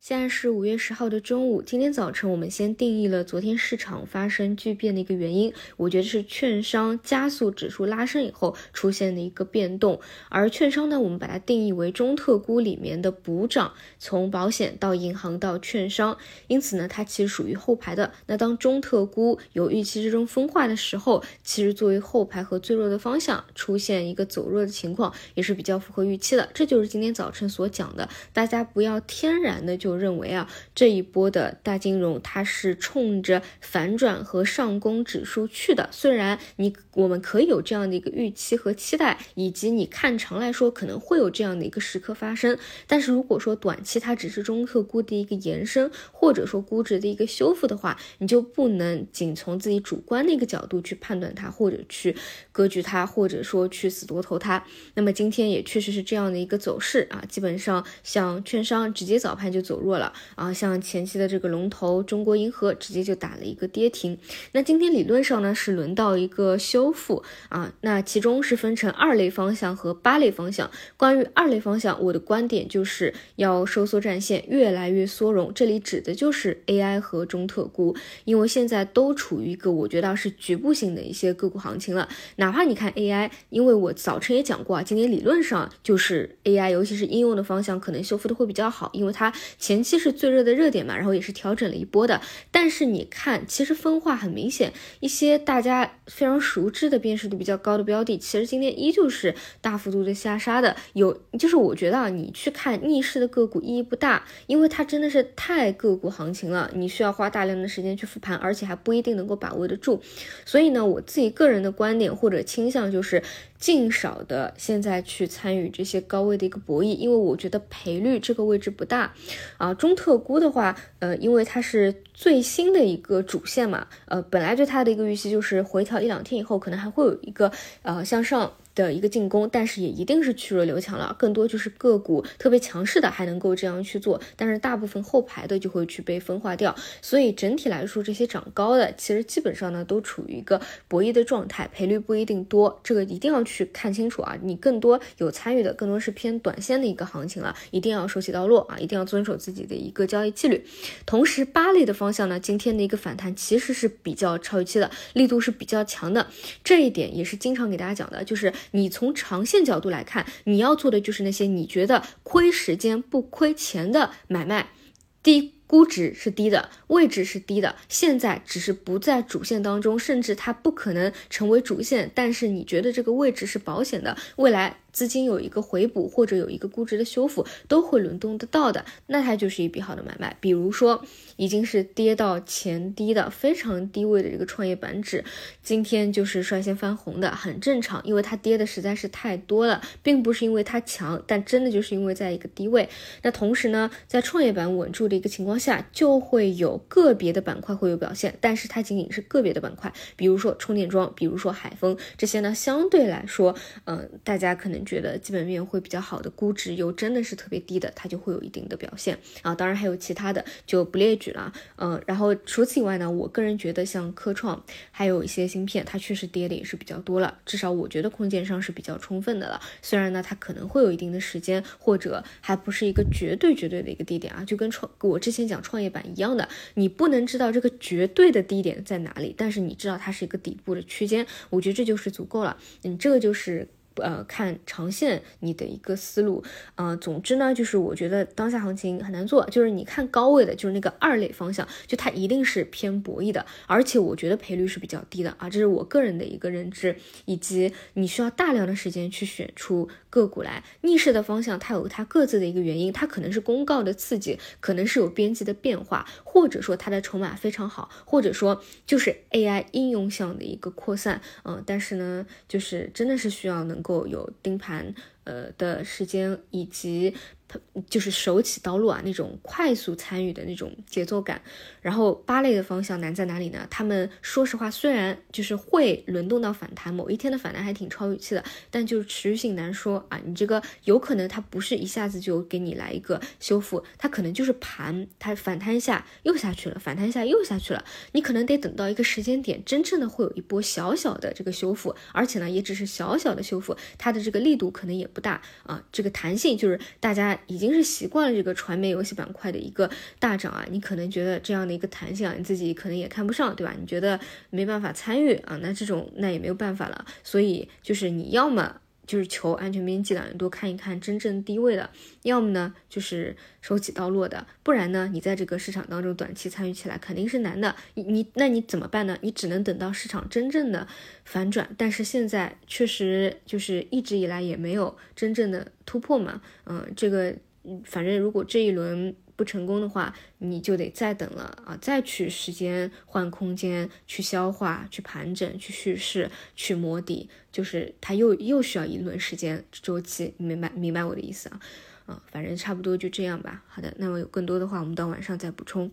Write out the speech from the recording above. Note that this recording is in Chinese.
现在是五月十号的中午。今天早晨，我们先定义了昨天市场发生巨变的一个原因，我觉得是券商加速指数拉升以后出现的一个变动。而券商呢，我们把它定义为中特估里面的补涨，从保险到银行到券商，因此呢，它其实属于后排的。那当中特估有预期之中分化的时候，其实作为后排和最弱的方向出现一个走弱的情况，也是比较符合预期的。这就是今天早晨所讲的，大家不要天然的就。就认为啊，这一波的大金融它是冲着反转和上攻指数去的。虽然你我们可以有这样的一个预期和期待，以及你看长来说可能会有这样的一个时刻发生，但是如果说短期它只是中特估的一个延伸，或者说估值的一个修复的话，你就不能仅从自己主观的一个角度去判断它，或者去割据它，或者说去死多头它。那么今天也确实是这样的一个走势啊，基本上像券商直接早盘就走弱。了啊，像前期的这个龙头中国银河直接就打了一个跌停。那今天理论上呢是轮到一个修复啊，那其中是分成二类方向和八类方向。关于二类方向，我的观点就是要收缩战线，越来越缩容。这里指的就是 AI 和中特估，因为现在都处于一个我觉得是局部性的一些个股行情了。哪怕你看 AI，因为我早晨也讲过啊，今天理论上就是 AI，尤其是应用的方向可能修复的会比较好，因为它前。期是最热的热点嘛，然后也是调整了一波的。但是你看，其实分化很明显，一些大家非常熟知的辨识度比较高的标的，其实今天依旧是大幅度的下杀的。有，就是我觉得啊，你去看逆势的个股意义不大，因为它真的是太个股行情了，你需要花大量的时间去复盘，而且还不一定能够把握得住。所以呢，我自己个人的观点或者倾向就是。尽少的现在去参与这些高位的一个博弈，因为我觉得赔率这个位置不大啊。中特估的话，呃，因为它是最新的一个主线嘛，呃，本来对它的一个预期就是回调一两天以后，可能还会有一个呃向上。的一个进攻，但是也一定是去弱留强了，更多就是个股特别强势的还能够这样去做，但是大部分后排的就会去被分化掉。所以整体来说，这些涨高的其实基本上呢都处于一个博弈的状态，赔率不一定多，这个一定要去看清楚啊。你更多有参与的，更多是偏短线的一个行情了，一定要手起刀落啊，一定要遵守自己的一个交易纪律。同时，八类的方向呢，今天的一个反弹其实是比较超预期的，力度是比较强的，这一点也是经常给大家讲的，就是。你从长线角度来看，你要做的就是那些你觉得亏时间不亏钱的买卖，低估值是低的，位置是低的，现在只是不在主线当中，甚至它不可能成为主线，但是你觉得这个位置是保险的，未来。资金有一个回补或者有一个估值的修复，都会轮动得到的，那它就是一笔好的买卖。比如说，已经是跌到前低的非常低位的这个创业板指，今天就是率先翻红的，很正常，因为它跌的实在是太多了，并不是因为它强，但真的就是因为在一个低位。那同时呢，在创业板稳住的一个情况下，就会有个别的板块会有表现，但是它仅仅是个别的板块，比如说充电桩，比如说海风这些呢，相对来说，嗯，大家可能。觉得基本面会比较好的估值又真的是特别低的，它就会有一定的表现啊。当然还有其他的就不列举了。嗯，然后除此以外呢，我个人觉得像科创还有一些芯片，它确实跌的也是比较多了。至少我觉得空间上是比较充分的了。虽然呢，它可能会有一定的时间，或者还不是一个绝对绝对的一个低点啊，就跟创我之前讲创业板一样的，你不能知道这个绝对的低点在哪里，但是你知道它是一个底部的区间，我觉得这就是足够了。嗯，这个就是。呃，看长线你的一个思路，呃，总之呢，就是我觉得当下行情很难做，就是你看高位的，就是那个二类方向，就它一定是偏博弈的，而且我觉得赔率是比较低的啊，这是我个人的一个认知，以及你需要大量的时间去选出个股来。逆势的方向它有它各自的一个原因，它可能是公告的刺激，可能是有边际的变化，或者说它的筹码非常好，或者说就是 AI 应用项的一个扩散，嗯，但是呢，就是真的是需要能够。够有盯盘呃的时间以及。就是手起刀落啊，那种快速参与的那种节奏感。然后八类的方向难在哪里呢？他们说实话，虽然就是会轮动到反弹，某一天的反弹还挺超预期的，但就是持续性难说啊。你这个有可能它不是一下子就给你来一个修复，它可能就是盘，它反弹一下又下去了，反弹一下又下去了。你可能得等到一个时间点，真正的会有一波小小的这个修复，而且呢，也只是小小的修复，它的这个力度可能也不大啊。这个弹性就是大家。已经是习惯了这个传媒游戏板块的一个大涨啊，你可能觉得这样的一个弹性啊，你自己可能也看不上，对吧？你觉得没办法参与啊，那这种那也没有办法了。所以就是你要么。就是求安全边际的，你多看一看真正低位的，要么呢就是手起刀落的，不然呢你在这个市场当中短期参与起来肯定是难的。你你那你怎么办呢？你只能等到市场真正的反转，但是现在确实就是一直以来也没有真正的突破嘛。嗯，这个反正如果这一轮。不成功的话，你就得再等了啊！再去时间换空间，去消化，去盘整，去蓄势，去摸底，就是它又又需要一轮时间周期，明白明白我的意思啊？啊，反正差不多就这样吧。好的，那么有更多的话，我们到晚上再补充。